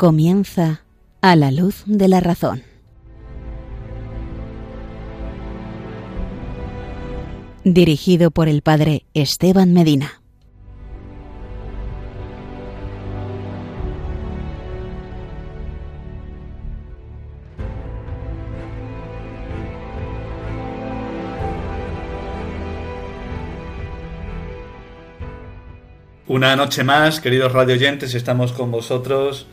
Comienza a la luz de la razón. Dirigido por el padre Esteban Medina. Una noche más, queridos radioyentes, estamos con vosotros,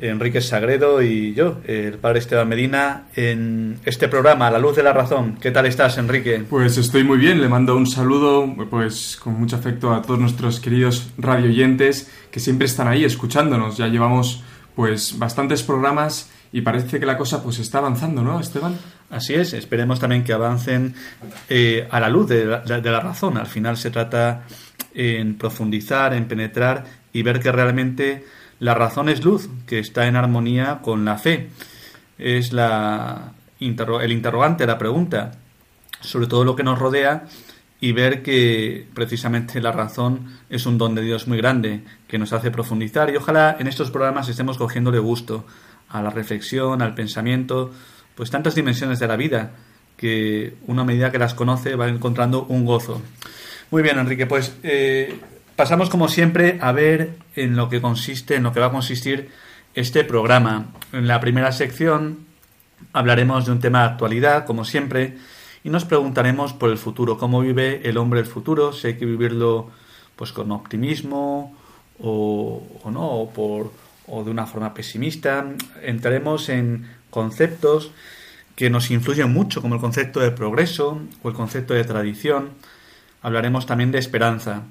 Enrique Sagredo y yo, el padre Esteban Medina, en este programa, La Luz de la Razón. ¿Qué tal estás, Enrique? Pues estoy muy bien, le mando un saludo, pues con mucho afecto a todos nuestros queridos radioyentes que siempre están ahí escuchándonos. Ya llevamos pues bastantes programas y parece que la cosa pues está avanzando, ¿no, Esteban? Así es, esperemos también que avancen eh, a la luz de la razón. Al final se trata en profundizar, en penetrar y ver que realmente la razón es luz, que está en armonía con la fe. Es la, el interrogante, la pregunta sobre todo lo que nos rodea y ver que precisamente la razón es un don de Dios muy grande que nos hace profundizar y ojalá en estos programas estemos cogiéndole gusto a la reflexión, al pensamiento, pues tantas dimensiones de la vida que una medida que las conoce va encontrando un gozo. Muy bien, Enrique, pues eh, pasamos como siempre a ver en lo que consiste, en lo que va a consistir este programa. En la primera sección hablaremos de un tema de actualidad, como siempre, y nos preguntaremos por el futuro, cómo vive el hombre el futuro, si hay que vivirlo pues con optimismo o, no, o, por, o de una forma pesimista. Entraremos en conceptos que nos influyen mucho, como el concepto de progreso o el concepto de tradición hablaremos también de esperanza.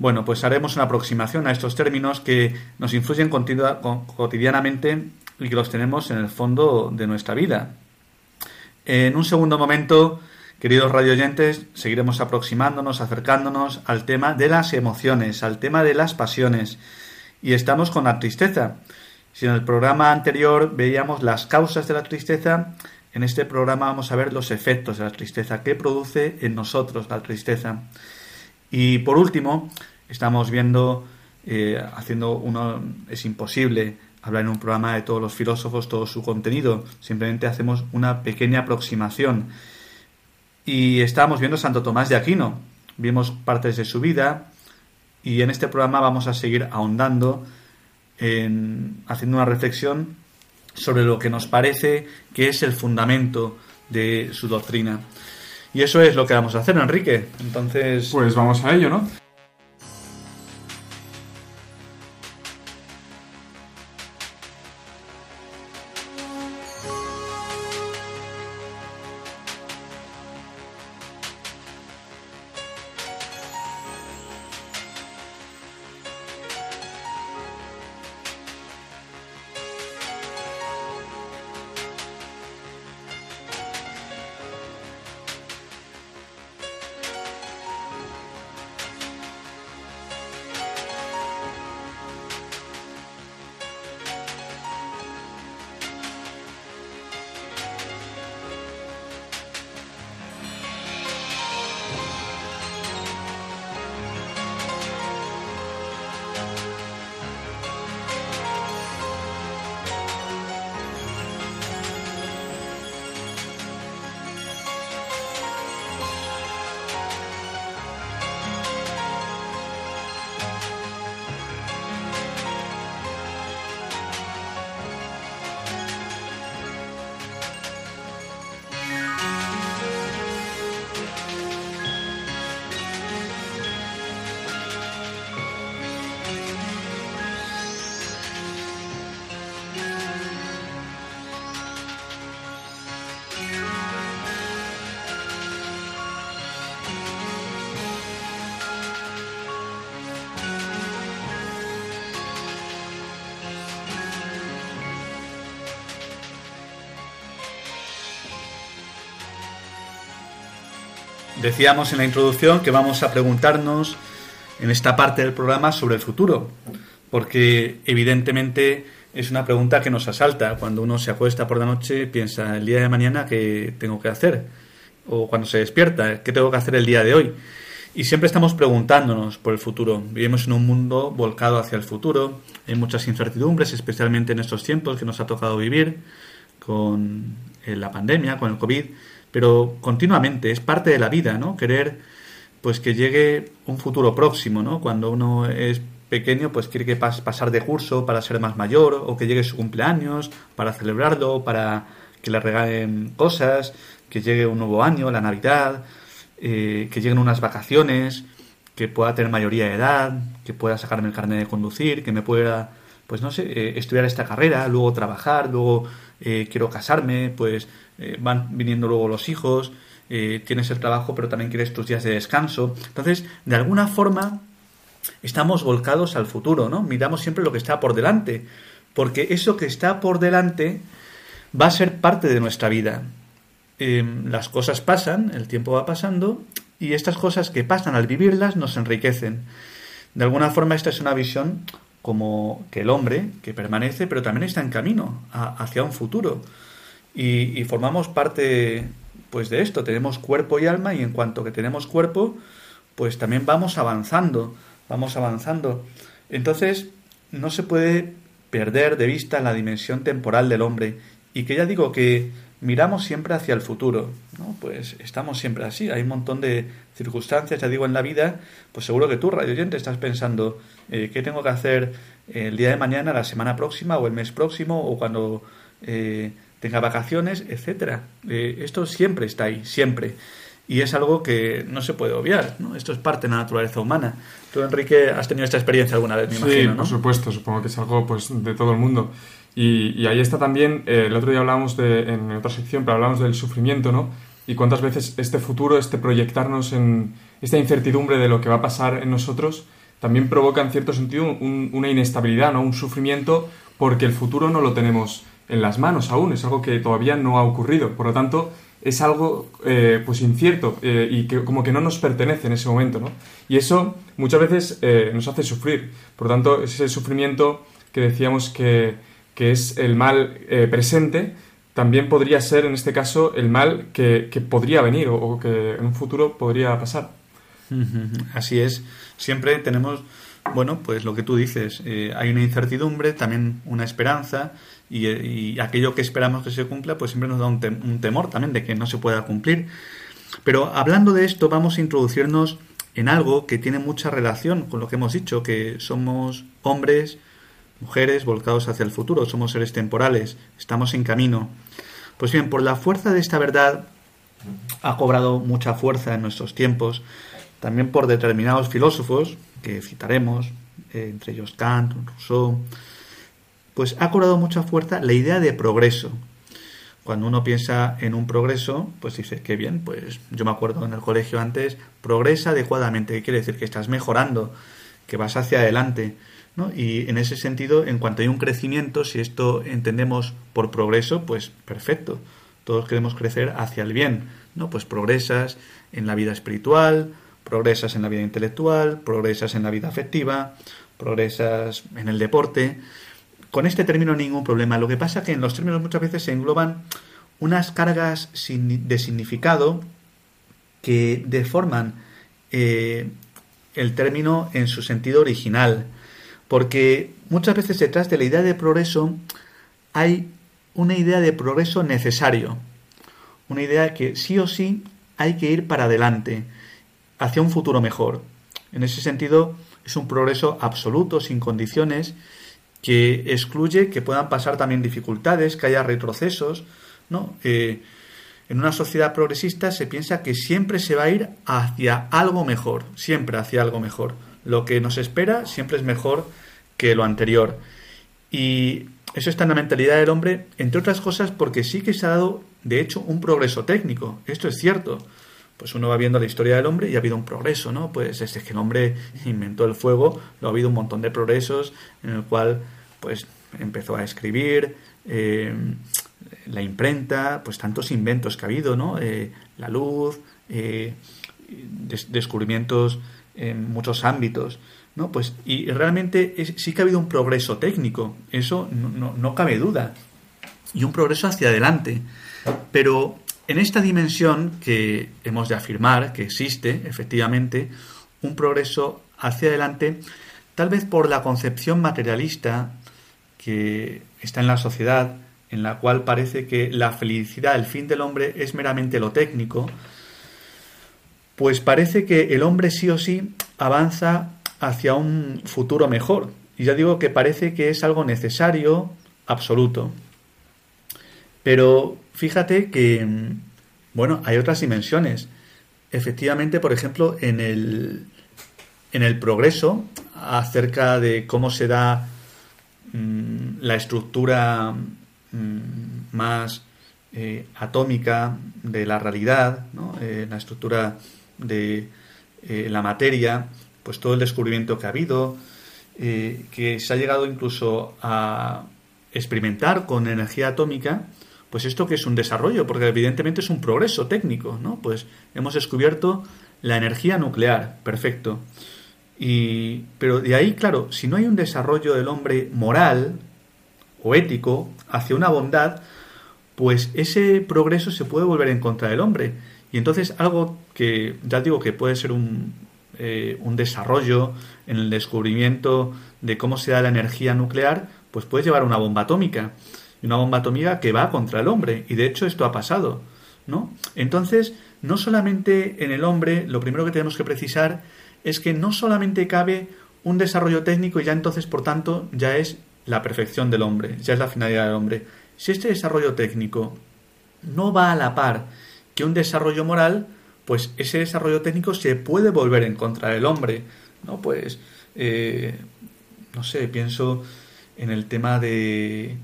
Bueno, pues haremos una aproximación a estos términos que nos influyen cotidianamente y que los tenemos en el fondo de nuestra vida. En un segundo momento, queridos radioyentes, seguiremos aproximándonos, acercándonos al tema de las emociones, al tema de las pasiones. Y estamos con la tristeza. Si en el programa anterior veíamos las causas de la tristeza, en este programa vamos a ver los efectos de la tristeza, qué produce en nosotros la tristeza. Y por último, estamos viendo, eh, haciendo uno, es imposible hablar en un programa de todos los filósofos, todo su contenido, simplemente hacemos una pequeña aproximación. Y estábamos viendo Santo Tomás de Aquino, vimos partes de su vida y en este programa vamos a seguir ahondando en, haciendo una reflexión sobre lo que nos parece que es el fundamento de su doctrina. Y eso es lo que vamos a hacer, Enrique. Entonces... Pues vamos a ello, ¿no? Decíamos en la introducción que vamos a preguntarnos en esta parte del programa sobre el futuro, porque evidentemente es una pregunta que nos asalta. Cuando uno se acuesta por la noche piensa el día de mañana qué tengo que hacer, o cuando se despierta, qué tengo que hacer el día de hoy. Y siempre estamos preguntándonos por el futuro. Vivimos en un mundo volcado hacia el futuro. Hay muchas incertidumbres, especialmente en estos tiempos que nos ha tocado vivir con eh, la pandemia, con el COVID. Pero continuamente es parte de la vida, ¿no? Querer pues que llegue un futuro próximo, ¿no? Cuando uno es pequeño, pues quiere que pasar de curso para ser más mayor, o que llegue su cumpleaños para celebrarlo, para que le regalen cosas, que llegue un nuevo año, la Navidad, eh, que lleguen unas vacaciones, que pueda tener mayoría de edad, que pueda sacarme el carnet de conducir, que me pueda, pues no sé, eh, estudiar esta carrera, luego trabajar, luego eh, quiero casarme, pues van viniendo luego los hijos, tienes el trabajo, pero también quieres tus días de descanso. Entonces, de alguna forma, estamos volcados al futuro, ¿no? Miramos siempre lo que está por delante, porque eso que está por delante va a ser parte de nuestra vida. Em, las cosas pasan, el tiempo va pasando y estas cosas que pasan al vivirlas nos enriquecen. De alguna forma esta es una visión como que el hombre que permanece pero también está en camino hacia un futuro y, formamos parte pues de esto, tenemos cuerpo y alma y en cuanto que tenemos cuerpo pues también vamos avanzando, vamos avanzando. Entonces no se puede perder de vista la dimensión temporal del hombre y que ya digo que miramos siempre hacia el futuro, ¿no? Pues estamos siempre así. Hay un montón de circunstancias, ya digo, en la vida, pues seguro que tú, radio oyente, estás pensando eh, qué tengo que hacer el día de mañana, la semana próxima o el mes próximo o cuando eh, tenga vacaciones, etcétera. Eh, esto siempre está ahí, siempre. Y es algo que no se puede obviar, ¿no? Esto es parte de la naturaleza humana. Tú, Enrique, has tenido esta experiencia alguna vez, me imagino, Sí, por supuesto. Supongo que es algo pues, de todo el mundo. Y, ahí está también, eh, el otro día hablábamos de, en otra sección, pero hablamos del sufrimiento, ¿no? Y cuántas veces este futuro, este proyectarnos en esta incertidumbre de lo que va a pasar en nosotros, también provoca en cierto sentido una inestabilidad, ¿no? Un sufrimiento porque el futuro no lo tenemos en las manos aún, es algo que todavía no ha ocurrido. Por lo tanto, es algo eh, pues incierto eh, y que como que no nos pertenece en ese momento, ¿no? Y eso muchas veces nos hace sufrir. Por lo tanto, ese sufrimiento que decíamos que, que es el mal eh, presente, también podría ser en este caso el mal que, podría venir o, que en un futuro podría pasar. Así es. Siempre tenemos, bueno, pues lo que tú dices, eh, hay una incertidumbre, también una esperanza, y, aquello que esperamos que se cumpla, pues siempre nos da un, un temor también de que no se pueda cumplir. Pero hablando de esto, vamos a introducirnos en algo que tiene mucha relación con lo que hemos dicho, que somos hombres, mujeres volcados hacia el futuro, somos seres temporales, estamos en camino. Pues bien, por la fuerza de esta verdad ha cobrado mucha fuerza en nuestros tiempos, también por determinados filósofos, que citaremos, eh, entre ellos Kant, Rousseau, pues ha cobrado mucha fuerza la idea de progreso. Cuando uno piensa en un progreso, pues dice, qué bien, pues yo me acuerdo en el colegio antes, progresa adecuadamente, ¿qué quiere decir? Que estás mejorando, que vas hacia adelante. Y en ese sentido, en cuanto hay un crecimiento, si esto entendemos por progreso, pues perfecto. Todos queremos crecer hacia el bien, ¿no? Pues progresas en la vida espiritual, progresas en la vida intelectual, progresas en la vida afectiva, progresas en el deporte. Con este término ningún problema. Lo que pasa es que en los términos muchas veces se engloban unas cargas de significado que deforman eh, el término en su sentido original. Porque muchas veces detrás de la idea de progreso hay una idea de progreso necesario, una idea que sí o sí hay que ir para adelante, hacia un futuro mejor. En ese sentido, es un progreso absoluto, sin condiciones, que excluye que puedan pasar también dificultades, que haya retrocesos, ¿no? En una sociedad progresista se piensa que siempre se va a ir hacia algo mejor, siempre hacia algo mejor. Lo que nos espera siempre es mejor que lo anterior. Y eso está en la mentalidad del hombre, entre otras cosas porque sí que se ha dado, de hecho, un progreso técnico. Esto es cierto. Pues uno va viendo la historia del hombre y ha habido un progreso, ¿no? Pues desde que el hombre inventó el fuego, lo ha habido un montón de progresos en el cual, pues, empezó a escribir, eh, la imprenta, pues tantos inventos que ha habido, ¿no? Eh, la luz, eh, descubrimientos en muchos ámbitos. ¿no? Pues, y realmente sí que ha habido un progreso técnico, eso no, cabe duda, y un progreso hacia adelante. Pero en esta dimensión que hemos de afirmar que existe, efectivamente, un progreso hacia adelante, tal vez por la concepción materialista que está en la sociedad, en la cual parece que la felicidad, el fin del hombre, es meramente lo técnico, pues parece que el hombre sí o sí avanza hacia un futuro mejor. Y ya digo que parece que es algo necesario, absoluto. Pero fíjate que, bueno, hay otras dimensiones. Efectivamente, por ejemplo, en el, en el progreso acerca de cómo se da mm, la estructura mm, más eh, atómica de la realidad, eh, la estructura de eh, la materia, pues todo el descubrimiento que ha habido, que se ha llegado incluso a experimentar con energía atómica, pues esto que es un desarrollo, porque evidentemente es un progreso técnico, ¿no? Pues hemos descubierto la energía nuclear, perfecto. Y, pero de ahí, claro, si no hay un desarrollo del hombre moral o ético hacia una bondad, pues ese progreso se puede volver en contra del hombre. Y entonces algo que ya digo que puede ser un, eh, un desarrollo en el descubrimiento de cómo se da la energía nuclear, pues puede llevar a una bomba atómica y una bomba atómica que va contra el hombre. Y de hecho esto ha pasado, ¿no? Entonces, no solamente en el hombre, lo primero que tenemos que precisar es que no solamente cabe un desarrollo técnico y ya entonces, por tanto, ya es la perfección del hombre, ya es la finalidad del hombre. Si este desarrollo técnico no va a la par que un desarrollo moral, pues ese desarrollo técnico se puede volver en contra del hombre, ¿no? Pues, eh, no sé, pienso en el tema de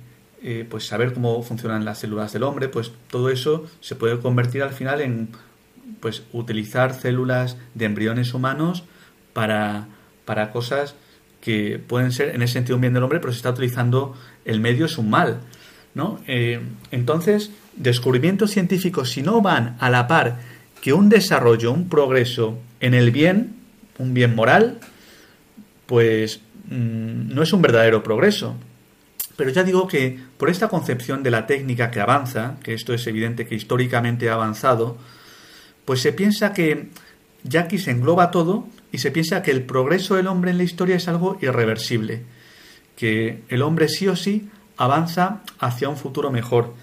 eh, pues saber cómo funcionan las células del hombre, pues todo eso se puede convertir al final en pues utilizar células de embriones humanos para, para cosas que pueden ser en ese sentido un bien del hombre, pero se está utilizando el medio es un mal. ¿no? Eh, entonces, descubrimientos científicos, si no van a la par que un desarrollo, un progreso en el bien, un bien moral, pues mm, no es un verdadero progreso. Pero ya digo que por esta concepción de la técnica que avanza, que esto es evidente que históricamente ha avanzado, pues se piensa que ya se engloba todo y se piensa que el progreso del hombre en la historia es algo irreversible, que el hombre sí o sí avanza hacia un futuro mejor.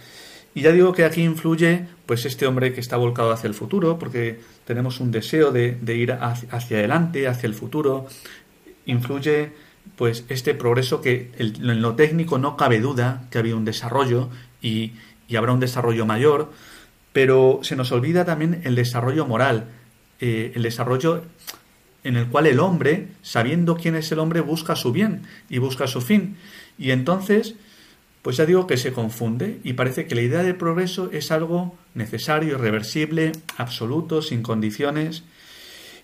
Y ya digo que aquí influye pues este hombre que está volcado hacia el futuro, porque tenemos un deseo de, ir hacia adelante, hacia el futuro. Influye pues este progreso que en lo técnico no cabe duda que había un desarrollo y, habrá un desarrollo mayor, pero se nos olvida también el desarrollo moral, eh, el desarrollo en el cual el hombre, sabiendo quién es el hombre, busca su bien y busca su fin. Y entonces, pues ya digo que se confunde y parece que la idea de progreso es algo necesario, irreversible, absoluto, sin condiciones.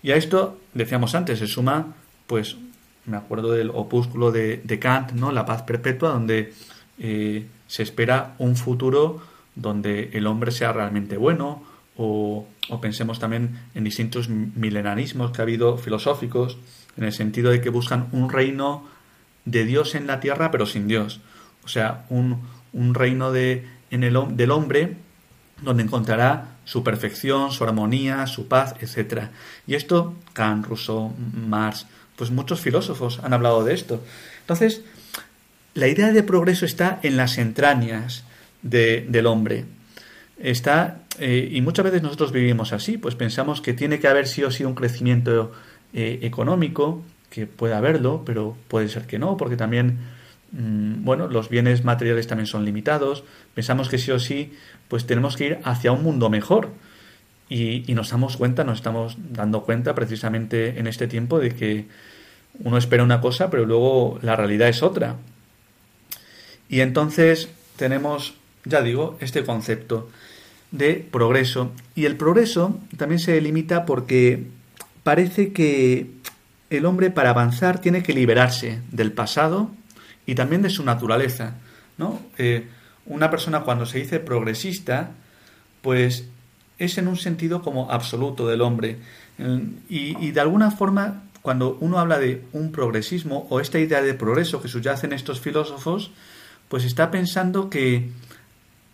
Y a esto, decíamos antes, se suma pues me acuerdo del opúsculo de, Kant, ¿no? La paz perpetua, donde eh, se espera un futuro donde el hombre sea realmente bueno, o, pensemos también en distintos milenarismos que ha habido filosóficos, en el sentido de que buscan un reino de Dios en la tierra, pero sin Dios. O sea, un, un reino de, en el, del hombre donde encontrará su perfección, su armonía, su paz, etc. Y esto, Kant, Rousseau, Marx, pues muchos filósofos han hablado de esto. Entonces, la idea de progreso está en las entrañas del hombre. Está, eh, y muchas veces nosotros vivimos así, pues pensamos que tiene que haber sí o sí un crecimiento eh, económico, que puede haberlo, pero puede ser que no, porque también, mm, bueno, los bienes materiales también son limitados. Pensamos que sí o sí, pues tenemos que ir hacia un mundo mejor. Y, nos damos cuenta, nos estamos dando cuenta precisamente en este tiempo de que uno espera una cosa, pero luego la realidad es otra. Y entonces tenemos, ya digo, este concepto de progreso. Y el progreso también se delimita porque parece que el hombre para avanzar tiene que liberarse del pasado y también de su naturaleza. ¿no? Eh, una persona cuando se dice progresista, pues es en un sentido como absoluto del hombre. Y, y de alguna forma cuando uno habla de un progresismo o esta idea de progreso que subyacen estos filósofos, pues está pensando que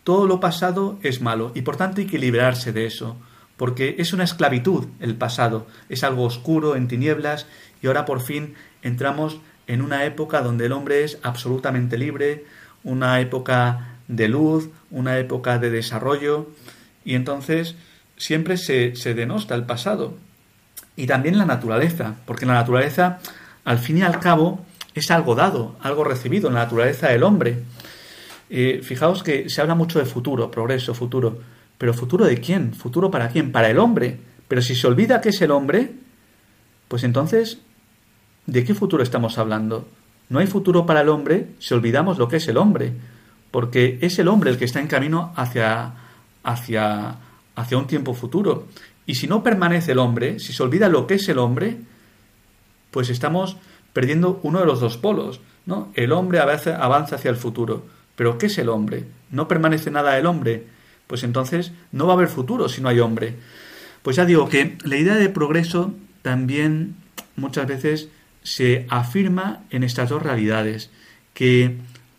todo lo pasado es malo y por tanto hay que liberarse de eso, porque es una esclavitud el pasado, es algo oscuro, en tinieblas, y ahora por fin entramos en una época donde el hombre es absolutamente libre, una época de luz, una época de desarrollo, y entonces siempre se, denosta el pasado. Y también la naturaleza, porque la naturaleza, al fin y al cabo, es algo dado, algo recibido en la naturaleza del hombre. Eh, fijaos que se habla mucho de futuro, progreso, futuro. Pero futuro de quién? ¿Futuro para quién? Para el hombre. Pero si se olvida que es el hombre, pues entonces, ¿de qué futuro estamos hablando? No hay futuro para el hombre si olvidamos lo que es el hombre, porque es el hombre el que está en camino hacia, hacia, hacia un tiempo futuro. Y si no permanece el hombre, si se olvida lo que es el hombre, pues estamos perdiendo uno de los dos polos. ¿no? El hombre avanza, avanza hacia el futuro. Pero ¿qué es el hombre? ¿No permanece nada del hombre? Pues entonces no va a haber futuro si no hay hombre. Pues ya digo que la idea de progreso también muchas veces se afirma en estas dos realidades, que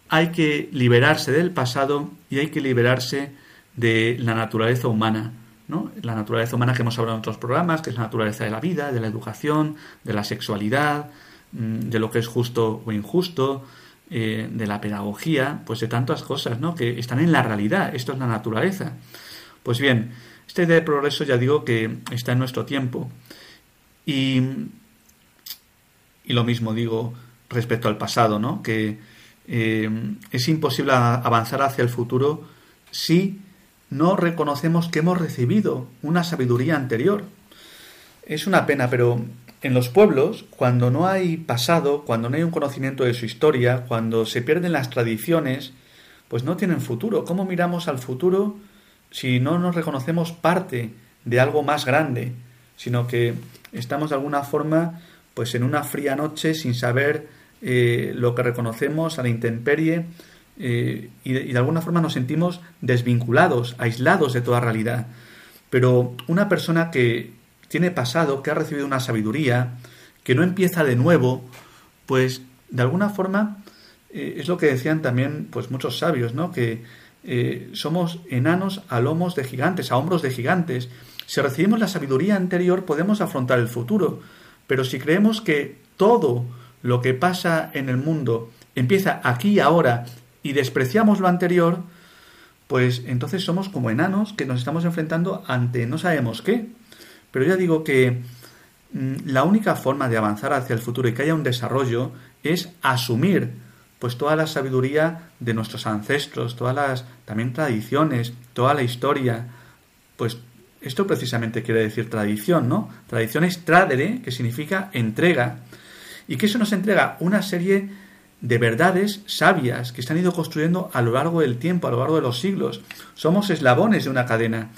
hay que liberarse del pasado y hay que liberarse de la naturaleza humana. ¿no? La naturaleza humana que hemos hablado en otros programas, que es la naturaleza de la vida, de la educación, de la sexualidad, mm, de lo que es justo o injusto, eh, de la pedagogía, pues de tantas cosas, ¿no? Que están en la realidad, esto es la naturaleza. Pues bien, esta idea de progreso ya digo que está en nuestro tiempo. Y, y lo mismo digo respecto al pasado, ¿no? Que eh, es imposible avanzar hacia el futuro si no reconocemos que hemos recibido una sabiduría anterior. Es una pena, pero en los pueblos, cuando no hay pasado, cuando no hay un conocimiento de su historia, cuando se pierden las tradiciones, pues no tienen futuro. ¿Cómo miramos al futuro si no nos reconocemos parte de algo más grande, sino que estamos de alguna forma pues en una fría noche sin saber eh, lo que reconocemos a la intemperie eh, y, de alguna forma nos sentimos desvinculados, aislados de toda realidad. Pero una persona que tiene pasado, que ha recibido una sabiduría, que no empieza de nuevo, pues de alguna forma eh, es lo que decían también pues muchos sabios, ¿no? Que eh, somos enanos a lomos de gigantes, a hombros de gigantes. Si recibimos la sabiduría anterior podemos afrontar el futuro, pero si creemos que todo lo que pasa en el mundo empieza aquí ahora y despreciamos lo anterior, pues entonces somos como enanos que nos estamos enfrentando ante no sabemos qué. Pero ya digo que mm, la única forma de avanzar hacia el futuro y que haya un desarrollo es asumir pues toda la sabiduría de nuestros ancestros, todas las también tradiciones, toda la historia, pues esto precisamente quiere decir tradición, ¿no? Tradición es tradere, que significa entrega, y que eso nos entrega una serie de verdades sabias que se han ido construyendo a lo largo del tiempo, a lo largo de los siglos. Somos eslabones de una cadena.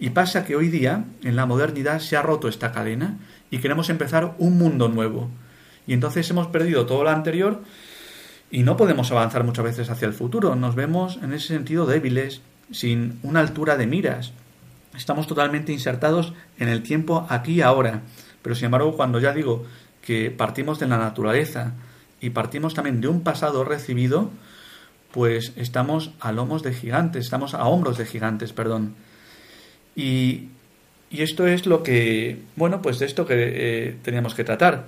Y pasa que hoy día, en la modernidad, se ha roto esta cadena y queremos empezar un mundo nuevo. Y entonces hemos perdido todo lo anterior y no podemos avanzar muchas veces hacia el futuro. Nos vemos en ese sentido débiles, sin una altura de miras. Estamos totalmente insertados en el tiempo aquí y ahora. Pero sin embargo, cuando ya digo que partimos de la naturaleza y partimos también de un pasado recibido, pues estamos a lomos de gigantes, estamos a hombros de gigantes, perdón. Y, esto es lo que, bueno, pues de esto que eh, teníamos que tratar.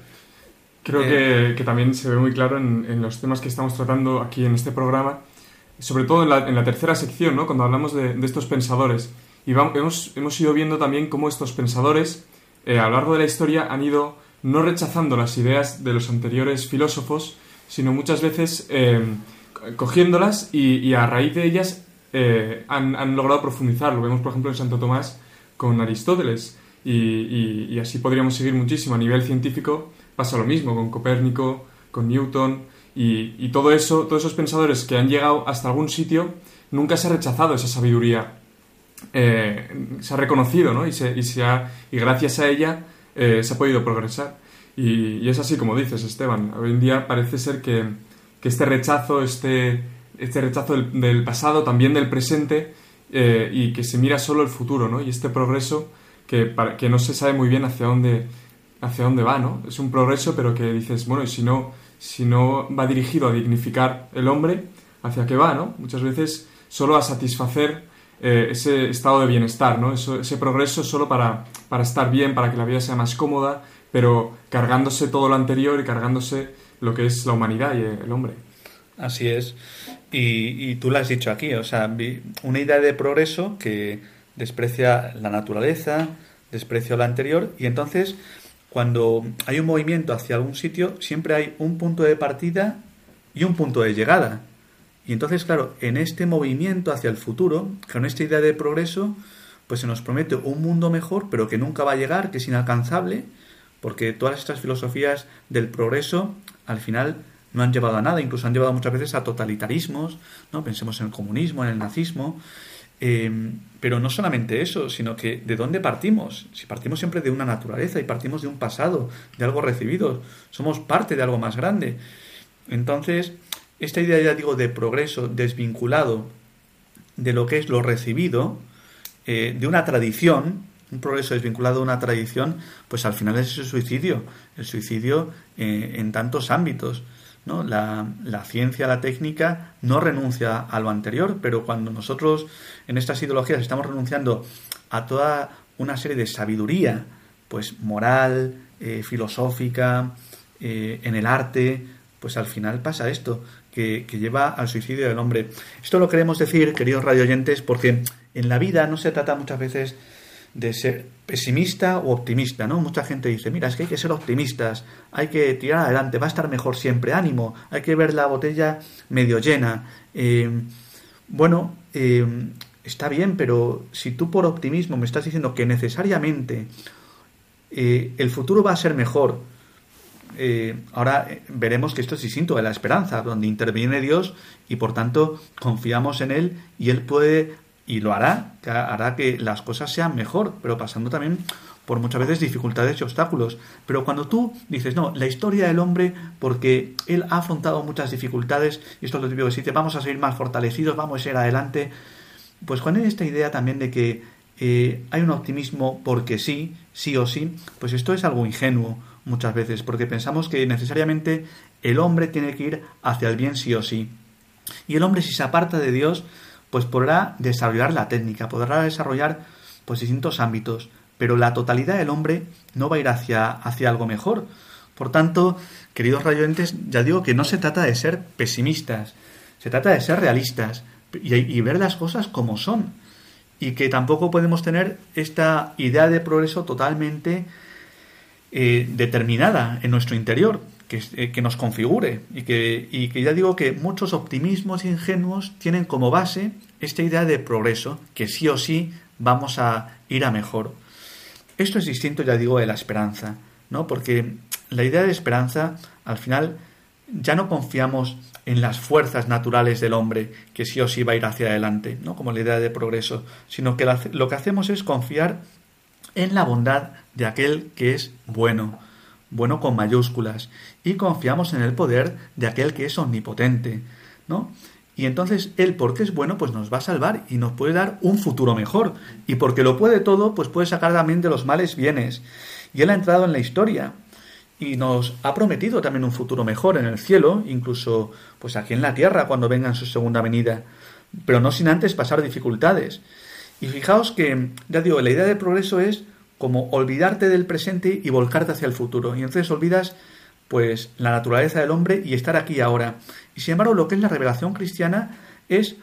Creo eh, que, también se ve muy claro en, los temas que estamos tratando aquí en este programa, sobre todo en la, tercera sección, ¿no? cuando hablamos de, estos pensadores. Y vamos, hemos, ido viendo también cómo estos pensadores, eh, a lo largo de la historia, han ido no rechazando las ideas de los anteriores filósofos, sino muchas veces cogiéndolas y, a raíz de ellas eh, han, logrado profundizar. Lo vemos, por ejemplo, en Santo Tomás con Aristóteles. Y, así podríamos seguir muchísimo. A nivel científico pasa lo mismo con Copérnico, con Newton y, todo eso, todos esos pensadores que han llegado hasta algún sitio, nunca se ha rechazado esa sabiduría. Eh, se ha reconocido, ¿no? Y, se, se ha, y gracias a ella eh, se ha podido progresar. Y, es así como dices, Esteban. Hoy en día parece ser que, que este rechazo, este, este rechazo del, pasado, también del presente, eh, y que se mira solo el futuro, ¿no? Y este progreso que, para, que no se sabe muy bien hacia dónde, hacia dónde va, ¿no? Es un progreso, pero que dices, bueno, y si no, si no va dirigido a dignificar el hombre, ¿hacia qué va, no? Muchas veces solo a satisfacer eh, ese estado de bienestar, ¿no? ese progreso solo para, para estar bien, para que la vida sea más cómoda, pero cargándose todo lo anterior y cargándose lo que es la humanidad y el hombre. Así es. Y, y, tú lo has dicho aquí, o sea, una idea de progreso que desprecia la naturaleza, desprecia lo anterior, y entonces cuando hay un movimiento hacia algún sitio, siempre hay un punto de partida y un punto de llegada. Y entonces, claro, en este movimiento hacia el futuro, con esta idea de progreso, pues se nos promete un mundo mejor, pero que nunca va a llegar, que es inalcanzable, porque todas estas filosofías del progreso al final no han llevado a nada, incluso han llevado muchas veces a totalitarismos, ¿no? Pensemos en el comunismo, en el nazismo, eh, pero no solamente eso, sino que de dónde partimos. Si partimos siempre de una naturaleza y partimos de un pasado, de algo recibido, somos parte de algo más grande. Entonces, esta idea, ya digo, de progreso desvinculado de lo que es lo recibido, eh, de una tradición, un progreso desvinculado de una tradición, pues al final es el suicidio, el suicidio eh, en tantos ámbitos. ¿no? La, la, ciencia, la técnica no renuncia a lo anterior, pero cuando nosotros en estas ideologías estamos renunciando a toda una serie de sabiduría, pues moral, eh, filosófica, en el arte, pues al final pasa esto, que, lleva al suicidio del hombre. Esto lo queremos decir, queridos radioyentes, porque en la vida no se trata muchas veces de ser pesimista o optimista, ¿no? Mucha gente dice, mira, es que hay que ser optimistas, hay que tirar adelante, va a estar mejor siempre, ánimo, hay que ver la botella medio llena. Eh, bueno, eh, está bien, pero si tú por optimismo me estás diciendo que necesariamente eh, el futuro va a ser mejor, eh, ahora eh, veremos que esto es distinto de la esperanza, donde interviene Dios y por tanto confiamos en Él y Él puede, y lo hará, que hará que las cosas sean mejor, pero pasando también por muchas veces dificultades y obstáculos. Pero cuando tú dices, no, la historia del hombre, porque él ha afrontado muchas dificultades, y esto es lo típico que dice, vamos a seguir más fortalecidos, vamos a ir adelante, pues con esta idea también de que eh, hay un optimismo porque sí, sí o sí, pues esto es algo ingenuo, muchas veces, porque pensamos que necesariamente el hombre tiene que ir hacia el bien sí o sí. Y el hombre si se aparta de Dios, pues podrá desarrollar la técnica, podrá desarrollar pues distintos ámbitos, pero la totalidad del hombre no va a ir hacia, hacia algo mejor. Por tanto, queridos rayuentes, ya digo que no se trata de ser pesimistas, se trata de ser realistas y ver las cosas como son. Y que tampoco podemos tener esta idea de progreso totalmente eh, determinada en nuestro interior, que, eh, que nos configure y que, y que ya digo que muchos optimismos ingenuos tienen como base esta idea de progreso, que sí o sí vamos a ir a mejor. Esto es distinto, ya digo, de la esperanza, ¿no? Porque la idea de esperanza, al final, ya no confiamos en las fuerzas naturales del hombre, que sí o sí va a ir hacia adelante, ¿no? Como la idea de progreso, sino que lo que hacemos es confiar en la bondad de aquel que es bueno, bueno con mayúsculas, y confiamos en el poder de aquel que es omnipotente, ¿no? Y entonces él, porque es bueno, pues nos va a salvar y nos puede dar un futuro mejor. Y porque lo puede todo, pues puede sacar también de los males bienes. Y él ha entrado en la historia y nos ha prometido también un futuro mejor en el cielo, incluso pues aquí en la tierra cuando venga en su segunda venida, pero no sin antes pasar dificultades. Y fijaos que, ya digo, la idea de progreso es como olvidarte del presente y volcarte hacia el futuro. Y entonces olvidas pues la naturaleza del hombre y estar aquí ahora. Y sin embargo, lo que es la revelación cristiana es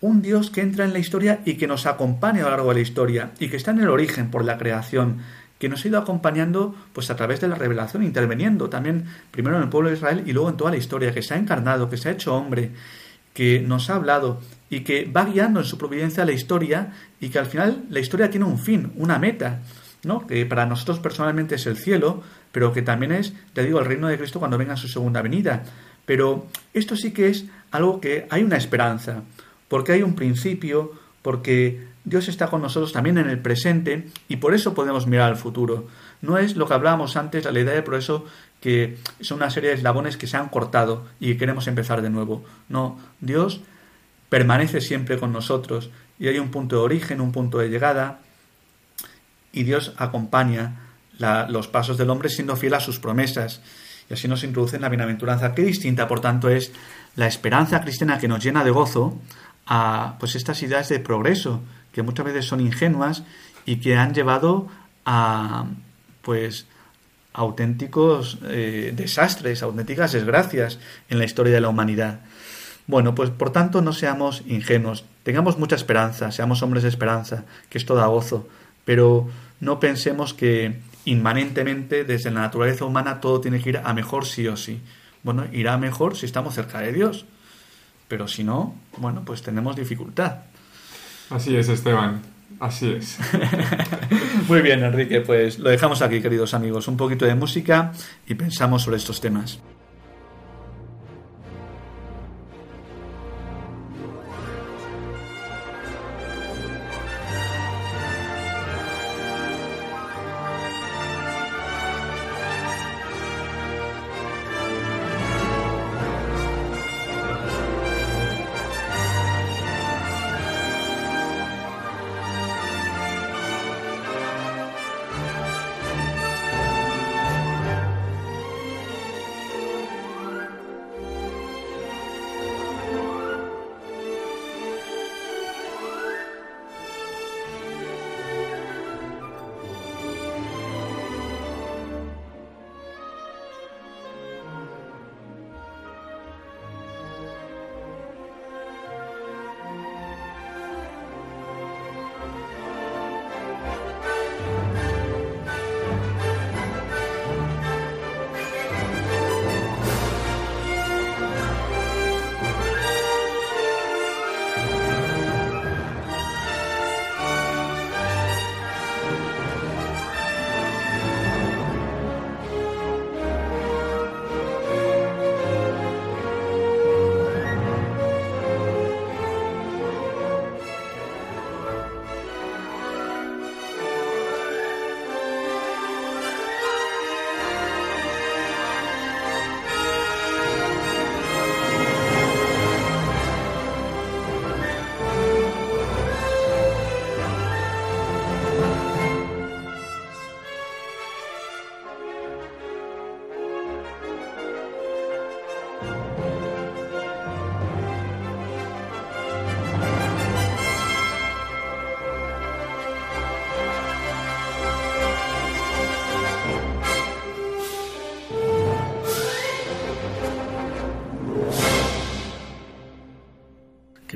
un Dios que entra en la historia y que nos acompaña a lo largo de la historia y que está en el origen por la creación, que nos ha ido acompañando pues a través de la revelación, interviniendo también primero en el pueblo de Israel y luego en toda la historia, que se ha encarnado, que se ha hecho hombre, que nos ha hablado y que va guiando en su providencia la historia y que al final la historia tiene un fin, una meta, ¿no? que para nosotros personalmente es el cielo, pero que también es, te digo, el reino de Cristo cuando venga su segunda venida. Pero esto sí que es algo que hay una esperanza, porque hay un principio, porque Dios está con nosotros también en el presente y por eso podemos mirar al futuro. No es lo que hablábamos antes, la idea de progreso, que son una serie de eslabones que se han cortado y queremos empezar de nuevo. No, Dios permanece siempre con nosotros y hay un punto de origen, un punto de llegada y Dios acompaña los pasos del hombre siendo fiel a sus promesas y así nos introduce en la bienaventuranza que distinta por tanto es la esperanza cristiana que nos llena de gozo a pues estas ideas de progreso que muchas veces son ingenuas y que han llevado a pues auténticos eh, desastres, auténticas desgracias en la historia de la humanidad. Bueno, pues por tanto no seamos ingenuos, tengamos mucha esperanza, seamos hombres de esperanza, que esto da gozo, pero no pensemos que inmanentemente desde la naturaleza humana todo tiene que ir a mejor sí o sí. Bueno, irá mejor si estamos cerca de Dios, pero si no, bueno, pues tenemos dificultad. Así es, Esteban. Así es. Muy bien, Enrique, pues lo dejamos aquí, queridos amigos. Un poquito de música y pensamos sobre estos temas.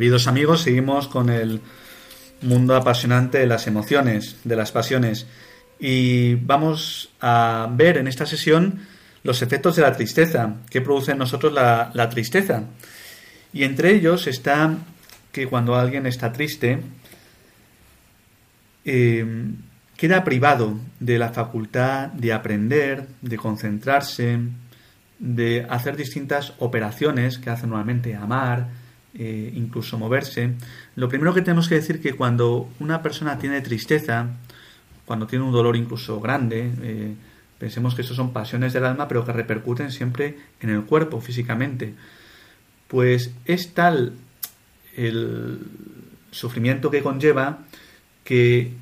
Queridos amigos, seguimos con el mundo apasionante de las emociones, de las pasiones. Y vamos a ver en esta sesión los efectos de la tristeza, que produce en nosotros la, tristeza. Y entre ellos está que cuando alguien está triste, eh, queda privado de la facultad de aprender, de concentrarse, de hacer distintas operaciones que hace normalmente amar, eh, incluso moverse, lo primero que tenemos que decir que cuando una persona tiene tristeza, cuando tiene un dolor incluso grande, eh, pensemos que eso son pasiones del alma, pero que repercuten siempre en el cuerpo físicamente, pues es tal el sufrimiento que conlleva que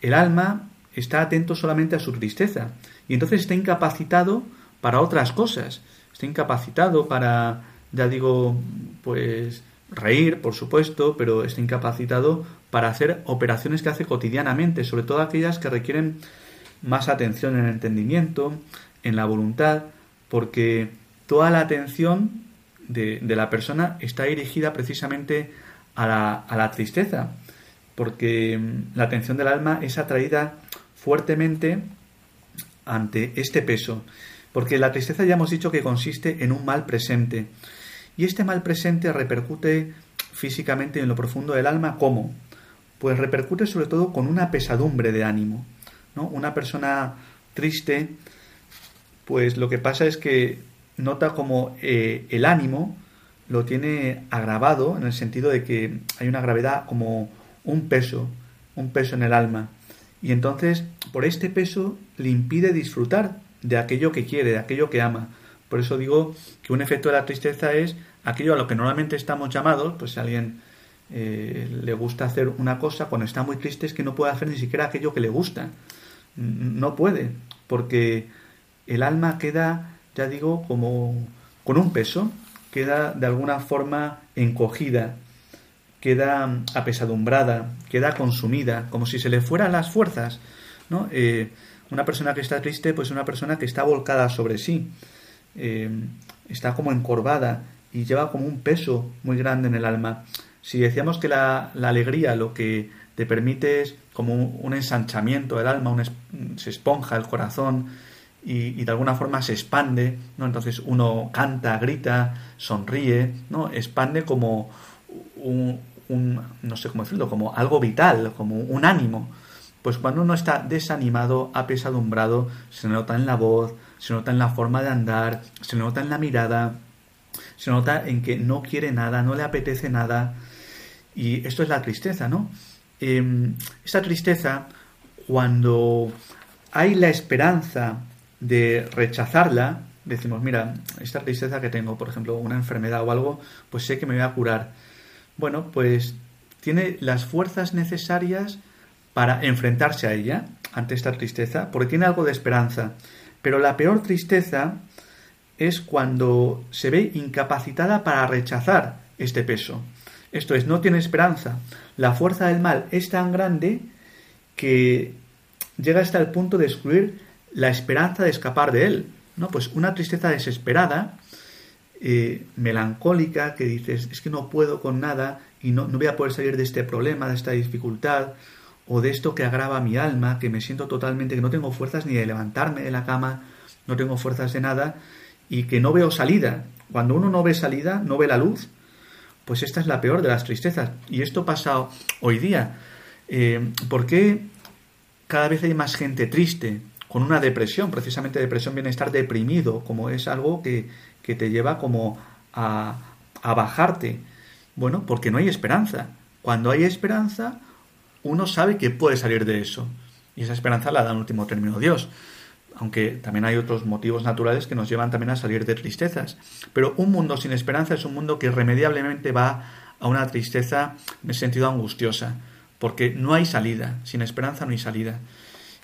el alma está atento solamente a su tristeza y entonces está incapacitado para otras cosas, está incapacitado para ya digo, pues reír, por supuesto, pero está incapacitado para hacer operaciones que hace cotidianamente, sobre todo aquellas que requieren más atención en el entendimiento, en la voluntad, porque toda la atención de, la persona está dirigida precisamente a la, a la tristeza, porque mm, la atención del alma es atraída fuertemente ante este peso, porque la tristeza ya hemos dicho que consiste en un mal presente, y este mal presente repercute físicamente en lo profundo del alma, ¿cómo? Pues repercute sobre todo con una pesadumbre de ánimo. ¿no? Una persona triste, pues lo que pasa es que nota como eh, el ánimo lo tiene agravado en el sentido de que hay una gravedad como un peso, un peso en el alma. Y entonces, por este peso, le impide disfrutar de aquello que quiere, de aquello que ama. Por eso digo que un efecto de la tristeza es aquello a lo que normalmente estamos llamados, pues si a alguien eh, le gusta hacer una cosa, cuando está muy triste es que no puede hacer ni siquiera aquello que le gusta. No puede, porque el alma queda, ya digo, como con un peso, queda de alguna forma encogida. queda apesadumbrada, queda consumida, como si se le fueran las fuerzas, ¿no? Eh, una persona que está triste, pues una persona que está volcada sobre sí, eh, está como encorvada y lleva como un peso muy grande en el alma. Si decíamos que la, alegría lo que te permite es como un, ensanchamiento del alma, se esponja el corazón y, de alguna forma se expande, ¿no? Entonces uno canta, grita, sonríe, ¿no? Expande como un, un no sé cómo decirlo, como algo vital, como un ánimo. Pues cuando uno está desanimado, apesadumbrado, se nota en la voz, se nota en la forma de andar, se nota en la mirada, se nota en que no quiere nada, no le apetece nada. Y esto es la tristeza, ¿no? Eh, esa tristeza, cuando hay la esperanza de rechazarla, decimos, mira, esta tristeza que tengo, por ejemplo, una enfermedad o algo, pues sé que me voy a curar. Bueno, pues tiene las fuerzas necesarias para enfrentarse a ella, ante esta tristeza, porque tiene algo de esperanza. Pero la peor tristeza es cuando se ve incapacitada para rechazar este peso. Esto es, no tiene esperanza. La fuerza del mal es tan grande que llega hasta el punto de excluir la esperanza de escapar de él. ¿no? Pues una tristeza desesperada, eh, melancólica, que dices, es que no puedo con nada y no, no voy a poder salir de este problema, de esta dificultad, o de esto que agrava mi alma, que me siento totalmente, que no tengo fuerzas ni de levantarme de la cama, no tengo fuerzas de nada, y que no veo salida. Cuando uno no ve salida, no ve la luz, pues esta es la peor de las tristezas. Y esto pasa hoy día. Eh, ¿Por qué cada vez hay más gente triste, con una depresión? Precisamente depresión viene a estar deprimido, como es algo que, que te lleva como a, a bajarte. Bueno, porque no hay esperanza. Cuando hay esperanza, uno sabe que puede salir de eso. Y esa esperanza la da en último término Dios. Aunque también hay otros motivos naturales que nos llevan también a salir de tristezas. Pero un mundo sin esperanza es un mundo que irremediablemente va a una tristeza en sentido angustiosa. Porque no hay salida. Sin esperanza no hay salida.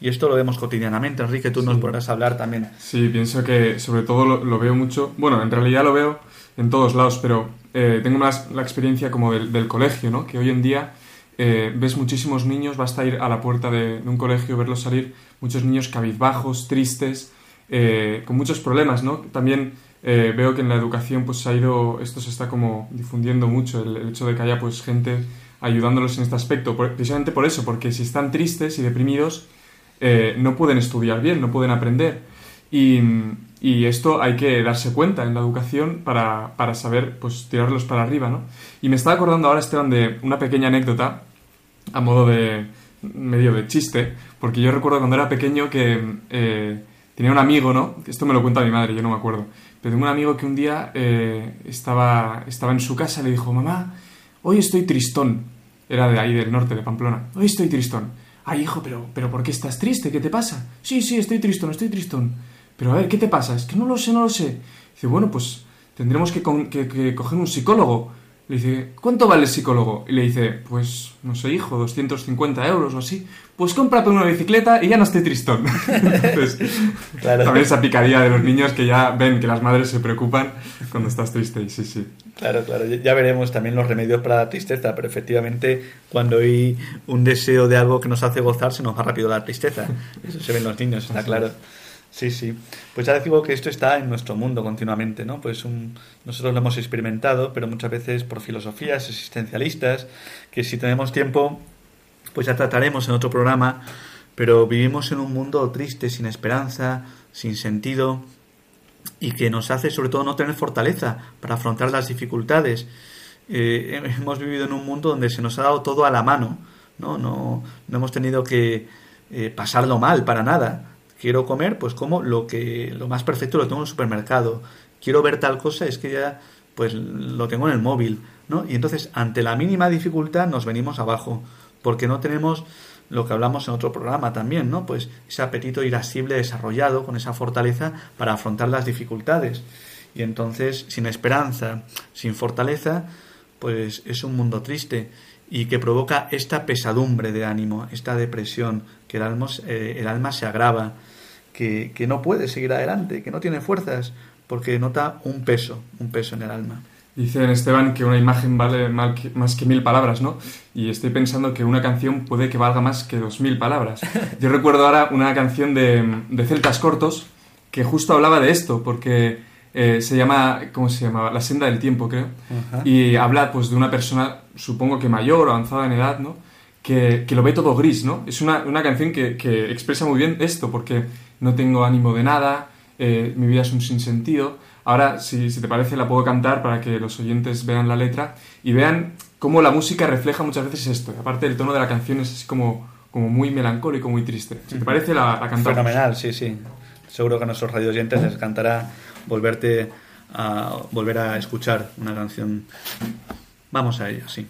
Y esto lo vemos cotidianamente. Enrique, tú nos podrás hablar también. Sí, pienso que sobre todo lo, veo mucho. Bueno, en realidad lo veo en todos lados, pero eh, tengo más la experiencia como del, del colegio, ¿no? Que hoy en día eh, ves muchísimos niños, basta ir a la puerta de, un colegio, verlos salir, muchos niños cabizbajos, tristes, eh, con muchos problemas, ¿no? También eh, veo que en la educación pues ha ido, esto se está como difundiendo mucho, el, hecho de que haya pues gente ayudándolos en este aspecto, precisamente por eso, porque si están tristes y deprimidos, no pueden estudiar bien, no pueden aprender. Y, y, esto hay que darse cuenta en la educación para, para, saber, pues, tirarlos para arriba, ¿no? Y me estaba acordando ahora, Esteban, de una pequeña anécdota a modo de medio de chiste, porque yo recuerdo cuando era pequeño que eh, tenía un amigo, ¿no? Esto me lo cuenta mi madre, yo no me acuerdo. Pero tengo un amigo que un día eh, estaba, estaba en su casa y le dijo, mamá, hoy estoy tristón. Era de ahí, del norte, de Pamplona. Hoy estoy tristón. Ay, hijo, pero, pero ¿por qué estás triste? ¿Qué te pasa? Sí, sí, estoy tristón, estoy tristón. Pero a ver, ¿qué te pasa? Es que no lo sé, no lo sé. Dice, bueno, pues tendremos que, que coger un psicólogo. Le dice, ¿cuánto vale el psicólogo? Y le dice, pues, no sé, hijo, 250 euros o así. Pues cómprate una bicicleta y ya no esté tristón. Entonces, claro. también esa picadilla de los niños que ya ven que las madres se preocupan cuando estás triste. Y sí, sí. Claro, claro. Ya veremos también los remedios para la tristeza, pero efectivamente cuando hay un deseo de algo que nos hace gozar, se nos va rápido la tristeza. Eso se ven los niños, está claro. Sí, sí. Pues ya digo que esto está en nuestro mundo continuamente, ¿no? Pues nosotros lo hemos experimentado, pero muchas veces por filosofías existencialistas, que si tenemos tiempo, pues ya trataremos en otro programa, pero vivimos en un mundo triste, sin esperanza, sin sentido, y que nos hace sobre todo no tener fortaleza para afrontar las dificultades. Eh, hemos vivido en un mundo donde se nos ha dado todo a la mano, ¿no? No, no hemos tenido que eh, pasarlo mal para nada Quiero comer, pues como lo que lo más perfecto lo tengo en el supermercado. Quiero ver tal cosa, es que ya pues lo tengo en el móvil, ¿no? Y entonces, ante la mínima dificultad nos venimos abajo, porque no tenemos lo que hablamos en otro programa también, ¿no? Pues ese apetito irascible desarrollado con esa fortaleza para afrontar las dificultades. Y entonces, sin esperanza, sin fortaleza, pues es un mundo triste y que provoca esta pesadumbre de ánimo, esta depresión, que el alma, eh, el alma se agrava que, que no puede seguir adelante, que no tiene fuerzas, porque nota un peso, un peso en el alma. Dicen Esteban que una imagen vale más que mil palabras, ¿no? Y estoy pensando que una canción puede que valga más que dos mil palabras. Yo recuerdo ahora una canción de, de Celtas Cortos que justo hablaba de esto, porque eh, se llama, ¿cómo se llamaba? La senda del tiempo, creo. Y habla pues de una persona, supongo que mayor o avanzada en edad, ¿no? Que, que lo ve todo gris, ¿no? Es una, una canción que, que, expresa muy bien esto, porque no tengo ánimo de nada, eh, mi vida es un sinsentido Ahora, si, te parece, la puedo cantar para que los oyentes vean la letra y vean cómo la música refleja muchas veces esto. Aparte, el tono de la canción es así como, como muy melancólico, muy triste. Si te parece, la, la cantamos. Fenomenal, sí, sí. Seguro que a nuestros radio oyentes les encantará volverte a, volver a escuchar una canción. Vamos a ello, sí.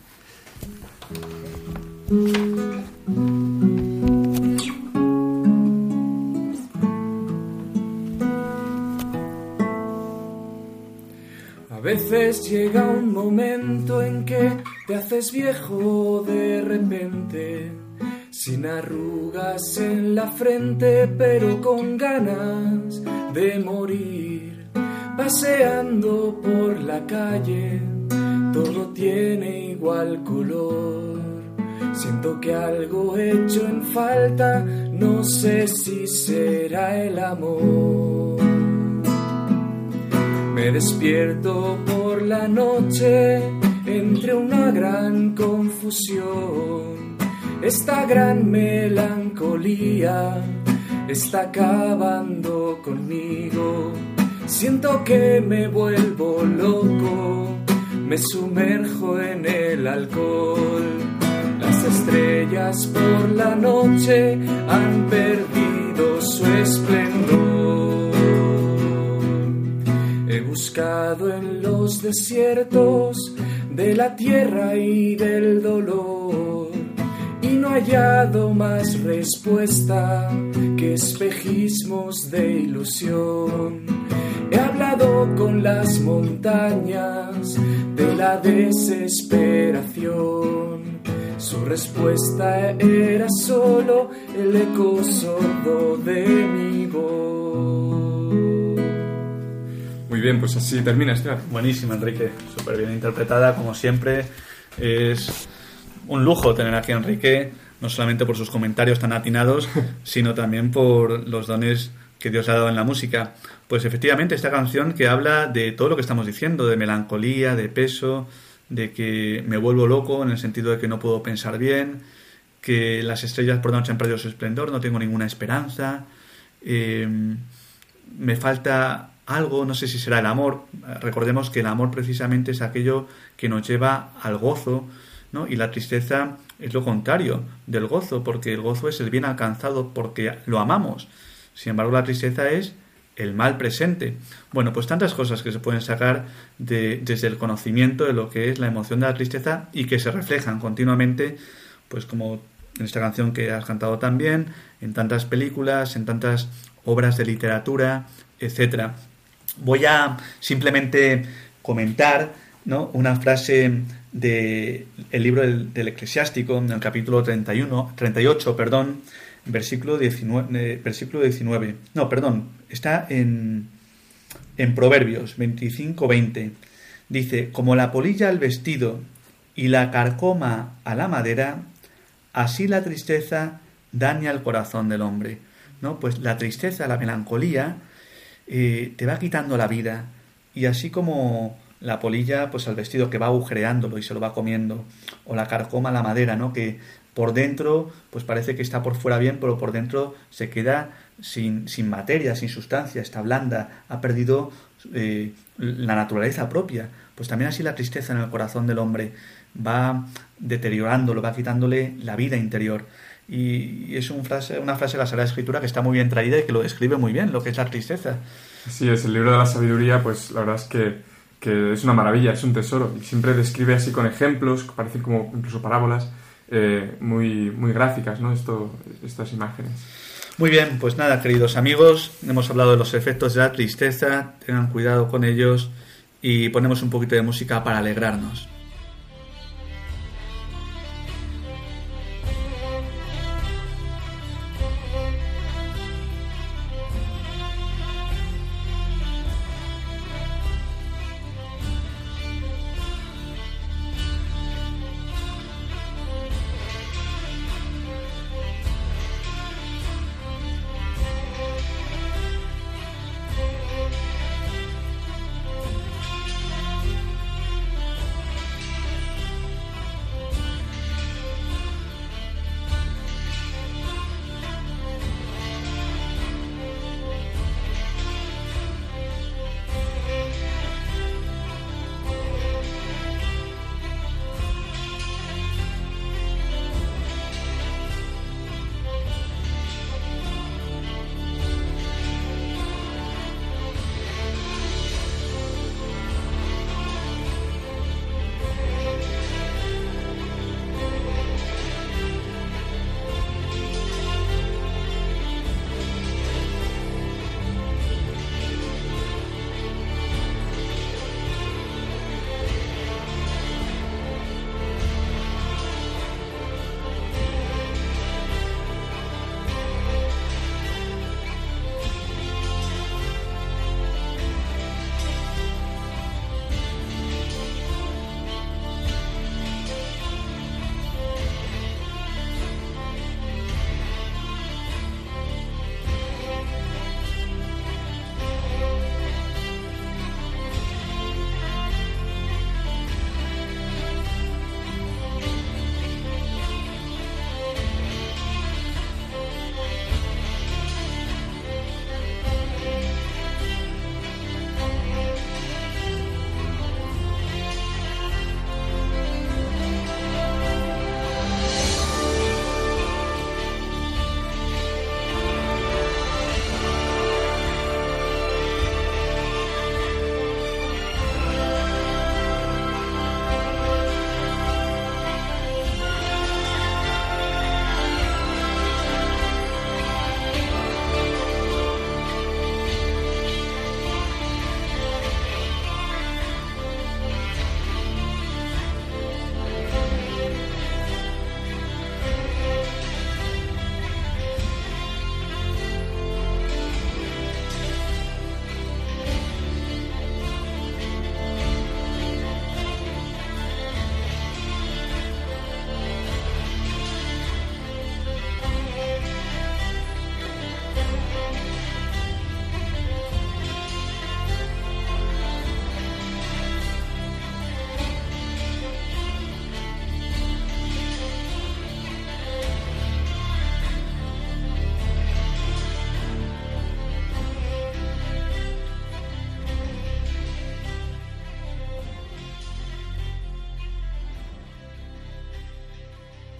Veces llega un momento en que te haces viejo de repente, sin arrugas en la frente, pero con ganas de morir. Paseando por la calle, todo tiene igual color. Siento que algo hecho en falta, no sé si será el amor. Me despierto por la noche entre una gran confusión. Esta gran melancolía está acabando conmigo. Siento que me vuelvo loco, me sumerjo en el alcohol. Las estrellas por la noche han perdido su esplendor buscado en los desiertos de la tierra y del dolor y no he hallado más respuesta que espejismos de ilusión. He hablado con las montañas de la desesperación. Su respuesta era solo el eco sordo de mi voz. Bien, pues así termina, Esteban. Buenísima, Enrique. Súper bien interpretada, como siempre. Es un lujo tener aquí a Enrique, no solamente por sus comentarios tan atinados, sino también por los dones que Dios ha dado en la música. Pues efectivamente, esta canción que habla de todo lo que estamos diciendo, de melancolía, de peso, de que me vuelvo loco en el sentido de que no puedo pensar bien, que las estrellas por noche han perdido su esplendor, no tengo ninguna esperanza, eh, me falta algo, no sé si será el amor, recordemos que el amor precisamente es aquello que nos lleva al gozo, ¿no? Y la tristeza es lo contrario del gozo, porque el gozo es el bien alcanzado porque lo amamos. Sin embargo, la tristeza es el mal presente. Bueno, pues tantas cosas que se pueden sacar de, desde el conocimiento de lo que es la emoción de la tristeza y que se reflejan continuamente, pues como en esta canción que has cantado también, en tantas películas, en tantas obras de literatura, etcétera voy a simplemente comentar ¿no? una frase del el libro del, Eclesiástico, en el capítulo 31, 38, perdón, versículo 19, eh, versículo 19. No, perdón, está en, en Proverbios 25-20. Dice, como la polilla al vestido y la carcoma a la madera, así la tristeza daña el corazón del hombre. ¿no? Pues la tristeza, la melancolía, eh, te va quitando la vida. Y así como la polilla pues al vestido que va agujereándolo y se lo va comiendo o la carcoma la madera no que por dentro pues parece que está por fuera bien pero por dentro se queda sin, sin materia sin sustancia está blanda ha perdido eh, la naturaleza propia. Pues también así la tristeza en el corazón del hombre va deteriorándolo va quitándole la vida interior y es una frase, una frase de la Sagrada Escritura que está muy bien traída y que lo describe muy bien, lo que es la tristeza. Sí, es el libro de la sabiduría, pues la verdad es que, que es una maravilla, es un tesoro. Y siempre describe así con ejemplos, parecen como incluso parábolas, eh, muy, muy gráficas, ¿no? Esto, estas imágenes. Muy bien, pues nada, queridos amigos, hemos hablado de los efectos de la tristeza, tengan cuidado con ellos y ponemos un poquito de música para alegrarnos.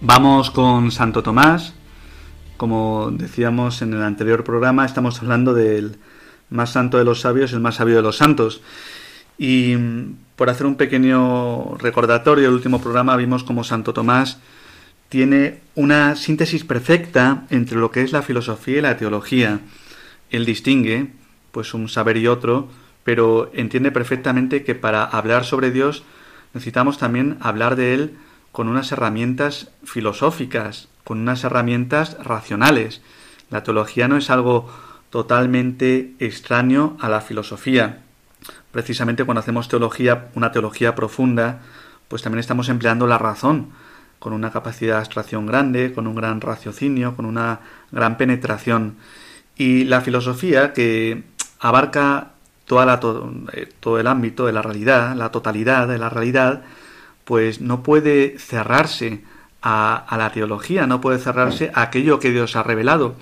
Vamos con Santo Tomás. Como decíamos en el anterior programa, estamos hablando del más santo de los sabios, el más sabio de los santos. Y mm, por hacer un pequeño recordatorio, el último programa vimos como Santo Tomás tiene una síntesis perfecta entre lo que es la filosofía y la teología. Él distingue, pues, un saber y otro, pero entiende perfectamente que para hablar sobre Dios necesitamos también hablar de Él con unas herramientas filosóficas, con unas herramientas racionales. La teología no es algo totalmente extraño a la filosofía. Precisamente cuando hacemos teología, una teología profunda, pues también estamos empleando la razón, con una capacidad de abstracción grande, con un gran raciocinio, con una gran penetración. Y la filosofía, que abarca eh, todo el ámbito de la realidad, la totalidad de la realidad, pues no puede cerrarse a, la teología, no puede cerrarse a aquello que Dios ha revelado.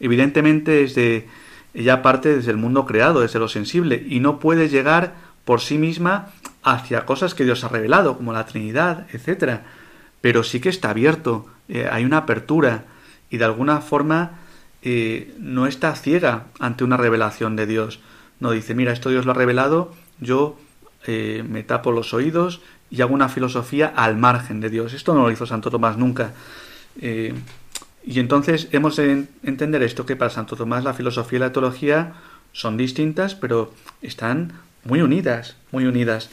Evidentemente desde ella parte desde el mundo creado, desde lo sensible, y no puede llegar por sí misma hacia cosas que Dios ha revelado, como la Trinidad, etcétera. Pero sí que está abierto, eh, hay una apertura, y de alguna forma eh, no está ciega ante una revelación de Dios. No dice, mira, esto Dios lo ha revelado, yo eh, me tapo los oídos y hago una filosofía al margen de Dios. Esto no lo hizo Santo Tomás nunca. Eh, y entonces hemos de entender esto, que para Santo Tomás la filosofía y la teología son distintas, pero están muy unidas, muy unidas.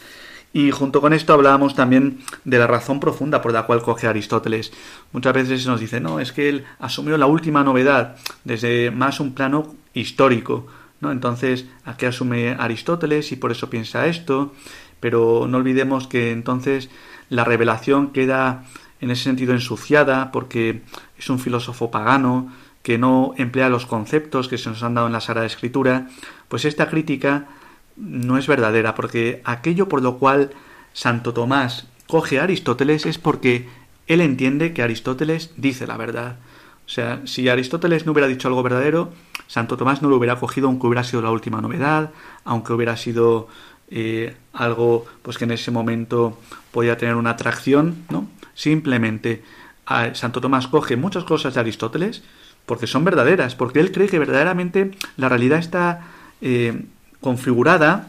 Y junto con esto hablábamos también de la razón profunda por la cual coge Aristóteles. Muchas veces se nos dice, no, es que él asumió la última novedad desde más un plano histórico. ¿no? Entonces, aquí asume Aristóteles y por eso piensa esto, pero no olvidemos que entonces la revelación queda en ese sentido ensuciada porque es un filósofo pagano que no emplea los conceptos que se nos han dado en la Sagrada Escritura, pues esta crítica no es verdadera, porque aquello por lo cual Santo Tomás coge a Aristóteles es porque él entiende que Aristóteles dice la verdad. O sea, si Aristóteles no hubiera dicho algo verdadero, Santo Tomás no lo hubiera cogido aunque hubiera sido la última novedad, aunque hubiera sido eh, algo pues que en ese momento podía tener una atracción, ¿no? Simplemente Santo Tomás coge muchas cosas de Aristóteles porque son verdaderas, porque él cree que verdaderamente la realidad está eh, configurada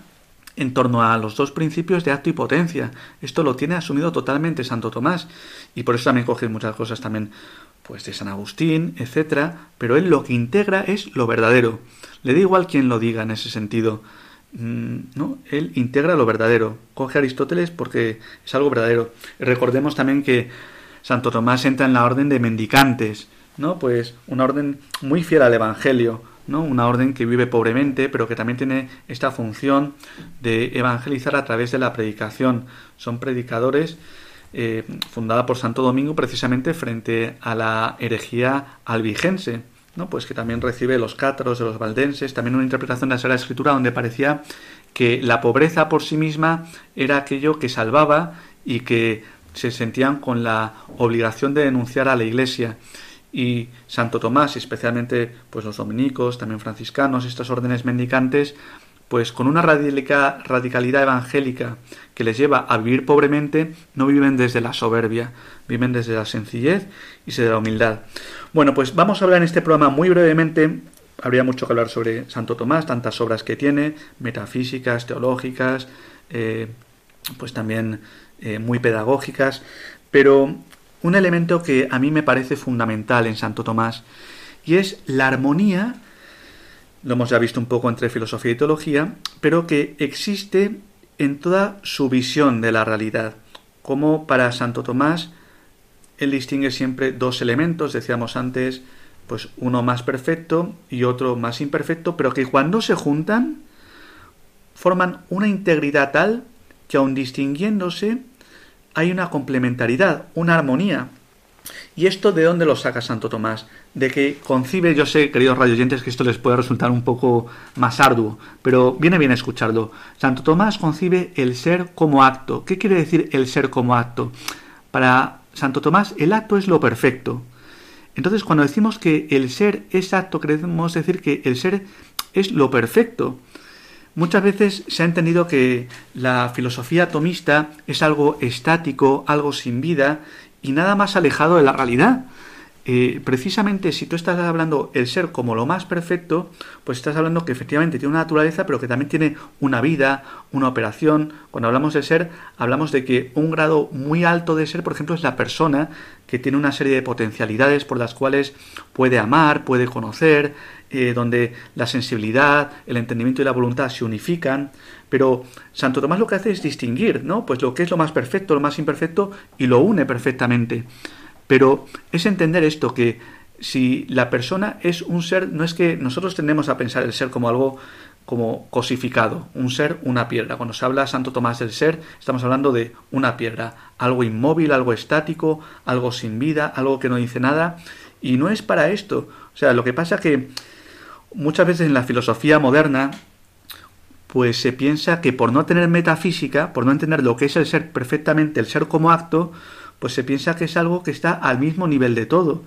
en torno a los dos principios de acto y potencia. Esto lo tiene asumido totalmente Santo Tomás y por eso también coge muchas cosas también pues de San Agustín, etcétera, pero él lo que integra es lo verdadero. Le da igual quien lo diga en ese sentido. Mm, ¿no? Él integra lo verdadero. Coge a Aristóteles porque es algo verdadero. recordemos también que Santo Tomás entra en la orden de mendicantes, ¿no? Pues una orden muy fiel al Evangelio, ¿no? Una orden que vive pobremente, pero que también tiene esta función de evangelizar a través de la predicación. Son predicadores eh, fundada por Santo Domingo precisamente frente a la herejía albigense, ¿no? pues que también recibe los cátaros de los valdenses, también una interpretación de la Sagrada Escritura donde parecía que la pobreza por sí misma era aquello que salvaba y que se sentían con la obligación de denunciar a la Iglesia y Santo Tomás, especialmente pues los dominicos, también franciscanos, estas órdenes mendicantes, pues con una radicalidad evangélica que les lleva a vivir pobremente, no viven desde la soberbia, viven desde la sencillez y desde la humildad. Bueno, pues vamos a hablar en este programa muy brevemente, habría mucho que hablar sobre Santo Tomás, tantas obras que tiene, metafísicas, teológicas, eh, pues también eh, muy pedagógicas, pero un elemento que a mí me parece fundamental en Santo Tomás, y es la armonía lo hemos ya visto un poco entre filosofía y teología, pero que existe en toda su visión de la realidad. Como para Santo Tomás, él distingue siempre dos elementos, decíamos antes, pues uno más perfecto y otro más imperfecto, pero que cuando se juntan forman una integridad tal que aun distinguiéndose hay una complementariedad, una armonía. ¿Y esto de dónde lo saca Santo Tomás? De que concibe, yo sé, queridos radioyentes, que esto les puede resultar un poco más arduo, pero viene bien escucharlo. Santo Tomás concibe el ser como acto. ¿Qué quiere decir el ser como acto? Para Santo Tomás, el acto es lo perfecto. Entonces, cuando decimos que el ser es acto, queremos decir que el ser es lo perfecto. Muchas veces se ha entendido que la filosofía atomista es algo estático, algo sin vida, y nada más alejado de la realidad. Eh, precisamente si tú estás hablando el ser como lo más perfecto, pues estás hablando que efectivamente tiene una naturaleza, pero que también tiene una vida, una operación. Cuando hablamos de ser, hablamos de que un grado muy alto de ser, por ejemplo, es la persona que tiene una serie de potencialidades por las cuales puede amar, puede conocer, eh, donde la sensibilidad, el entendimiento y la voluntad se unifican. Pero Santo Tomás lo que hace es distinguir, ¿no? Pues lo que es lo más perfecto, lo más imperfecto, y lo une perfectamente. Pero es entender esto, que si la persona es un ser, no es que nosotros tendemos a pensar el ser como algo como cosificado, un ser, una piedra. Cuando se habla Santo Tomás del ser, estamos hablando de una piedra, algo inmóvil, algo estático, algo sin vida, algo que no dice nada. Y no es para esto. O sea, lo que pasa que muchas veces en la filosofía moderna, pues se piensa que por no tener metafísica, por no entender lo que es el ser perfectamente, el ser como acto, pues se piensa que es algo que está al mismo nivel de todo.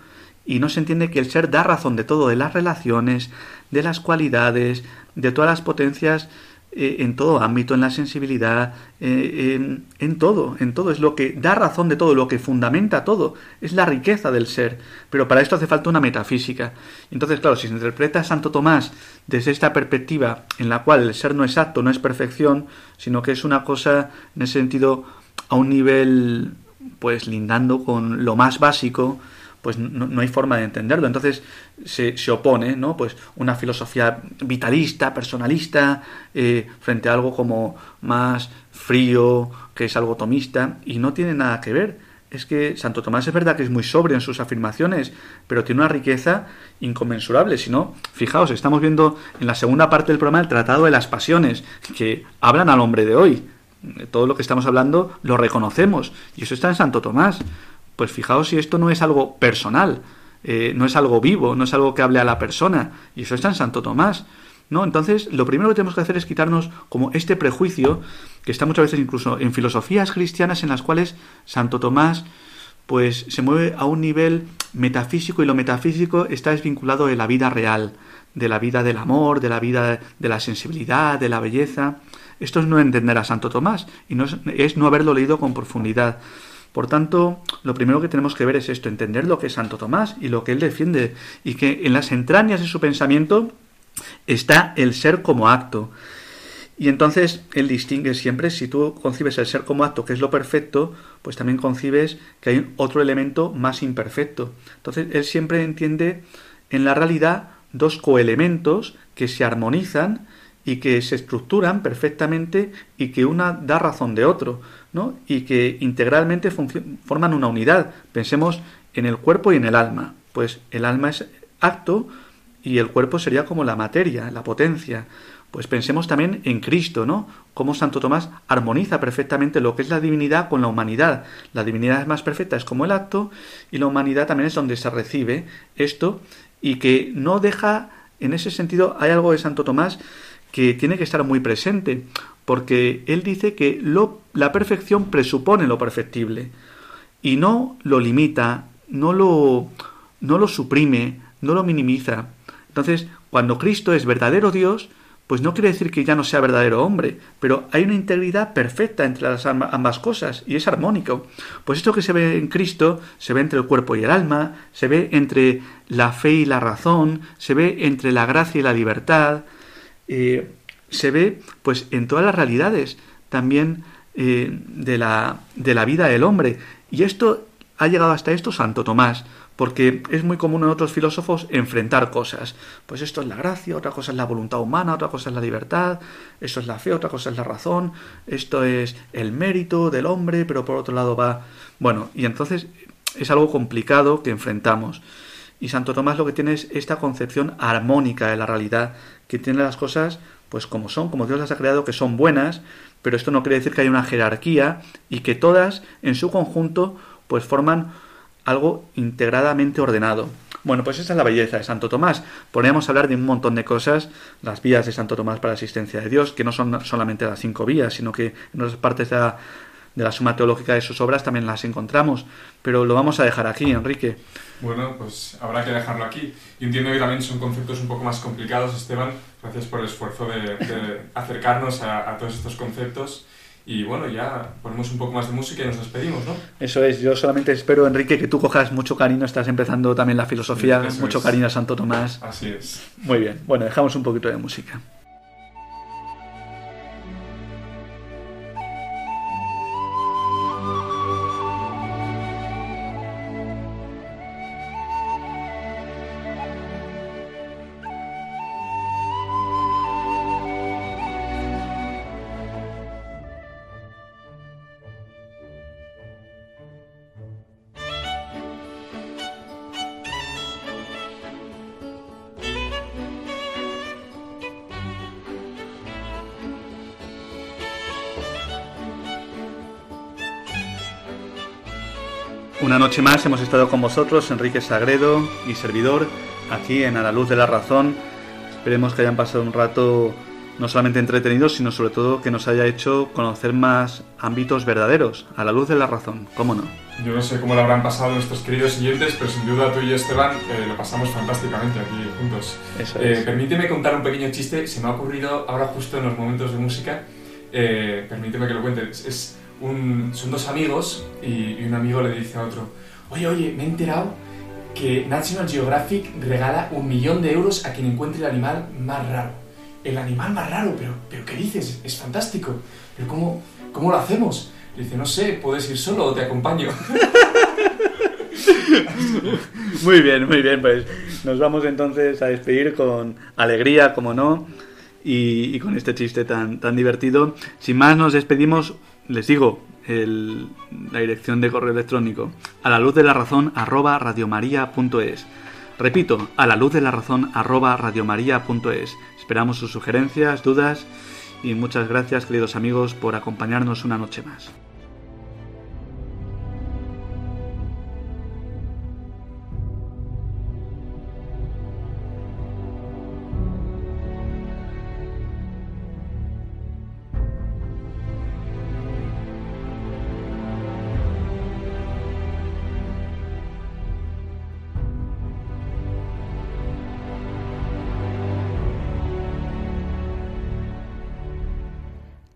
Y no se entiende que el ser da razón de todo, de las relaciones, de las cualidades, de todas las potencias eh, en todo ámbito, en la sensibilidad, eh, en, todo, en todo. Es lo que da razón de todo, lo que fundamenta todo. Es la riqueza del ser. Pero para esto hace falta una metafísica. Entonces, claro, si se interpreta a Santo Tomás desde esta perspectiva en la cual el ser no es acto, no es perfección, sino que es una cosa, en ese sentido, a un nivel pues lindando con lo más básico, pues no, hay forma de entenderlo. Entonces se, se, opone, ¿no? Pues una filosofía vitalista, personalista, eh, frente a algo como más frío, que es algo tomista, y no tiene nada que ver. Es que Santo Tomás es verdad que es muy sobrio en sus afirmaciones, pero tiene una riqueza inconmensurable. Si no, fijaos, estamos viendo en la segunda parte del programa el Tratado de las Pasiones, que hablan al hombre de hoy todo lo que estamos hablando lo reconocemos. Y eso está en Santo Tomás. Pues fijaos si esto no es algo personal, eh, no es algo vivo, no es algo que hable a la persona. Y eso está en Santo Tomás. ¿No? Entonces, lo primero que tenemos que hacer es quitarnos como este prejuicio que está muchas veces incluso en filosofías cristianas en las cuales Santo Tomás pues se mueve a un nivel metafísico y lo metafísico está desvinculado de la vida real, de la vida del amor, de la vida de la sensibilidad, de la belleza. Esto es no entender a Santo Tomás y no es, no haberlo leído con profundidad. Por tanto, lo primero que tenemos que ver es esto, entender lo que es Santo Tomás y lo que él defiende, y que en las entrañas de su pensamiento está el ser como acto. Y entonces él distingue siempre, si tú concibes el ser como acto, que es lo perfecto, pues también concibes que hay otro elemento más imperfecto. Entonces él siempre entiende en la realidad dos coelementos que se armonizan y que se estructuran perfectamente y que una da razón de otro, ¿no? Y que integralmente forman una unidad. Pensemos en el cuerpo y en el alma. Pues el alma es acto y el cuerpo sería como la materia, la potencia. Pues pensemos también en Cristo, ¿no? Cómo Santo Tomás armoniza perfectamente lo que es la divinidad con la humanidad. La divinidad es más perfecta, es como el acto, y la humanidad también es donde se recibe esto, y que no deja, en ese sentido, hay algo de Santo Tomás que tiene que estar muy presente, porque él dice que lo, la perfección presupone lo perfectible y no lo limita, no lo, no lo suprime, no lo minimiza. Entonces, cuando Cristo es verdadero Dios, pues no quiere decir que ya no sea verdadero hombre, pero hay una integridad perfecta entre las ambas cosas y es armónico. Pues esto que se ve en Cristo se ve entre el cuerpo y el alma, se ve entre la fe y la razón, se ve entre la gracia y la libertad, eh, se ve pues en todas las realidades también eh, de, la, de la vida del hombre. Y esto ha llegado hasta esto Santo Tomás, porque es muy común en otros filósofos enfrentar cosas. Pues esto es la gracia, otra cosa es la voluntad humana, otra cosa es la libertad, esto es la fe, otra cosa es la razón, esto es el mérito del hombre, pero por otro lado va... Bueno, y entonces es algo complicado que enfrentamos. Y Santo Tomás lo que tiene es esta concepción armónica de la realidad, que tiene las cosas pues como son, como Dios las ha creado, que son buenas, pero esto no quiere decir que haya una jerarquía y que todas en su conjunto pues forman algo integradamente ordenado. Bueno, pues esa es la belleza de Santo Tomás. Podríamos hablar de un montón de cosas, las vías de Santo Tomás para la asistencia de Dios, que no son solamente las cinco vías, sino que en otras partes de la, de la suma teológica de sus obras también las encontramos. Pero lo vamos a dejar aquí, Enrique. Bueno, pues habrá que dejarlo aquí. Y entiendo que también son conceptos un poco más complicados, Esteban. Gracias por el esfuerzo de, acercarnos a, todos estos conceptos. Y bueno, ya ponemos un poco más de música y nos despedimos, ¿no? Eso es, yo solamente espero, Enrique, que tú cojas mucho cariño, estás empezando también la filosofía, mucho es. cariño a Santo Tomás. Así es. Muy bien, bueno, dejamos un poquito de música. Noche más hemos estado con vosotros, Enrique Sagredo y servidor, aquí en A la Luz de la Razón. Esperemos que hayan pasado un rato no solamente entretenido, sino sobre todo que nos haya hecho conocer más ámbitos verdaderos, a la luz de la razón, ¿cómo no? Yo no sé cómo lo habrán pasado nuestros queridos oyentes, pero sin duda tú y yo, Esteban, eh, lo pasamos fantásticamente aquí juntos. Eso Eh, es. permíteme contar un pequeño chiste, se me ha ocurrido ahora justo en los momentos de música. Eh, permíteme que lo cuente. Es un, son dos amigos y, un amigo le dice a otro, oye, oye, me he enterado que National Geographic regala un millón de euros a quien encuentre el animal más raro. El animal más raro, pero, pero ¿qué dices? Es fantástico. ¿Pero cómo, cómo lo hacemos? Le dice, no sé, puedes ir solo o te acompaño. Muy bien, muy bien, pues nos vamos entonces a despedir con alegría, como no, y, y con este chiste tan, tan divertido. Sin más, nos despedimos, les digo, la dirección de correo electrónico, a la luz de la razón arroba radiomaria.es. Repito, a la luz de la razón arroba radiomaria.es. Esperamos sus sugerencias, dudas y muchas gracias, queridos amigos, por acompañarnos una noche más.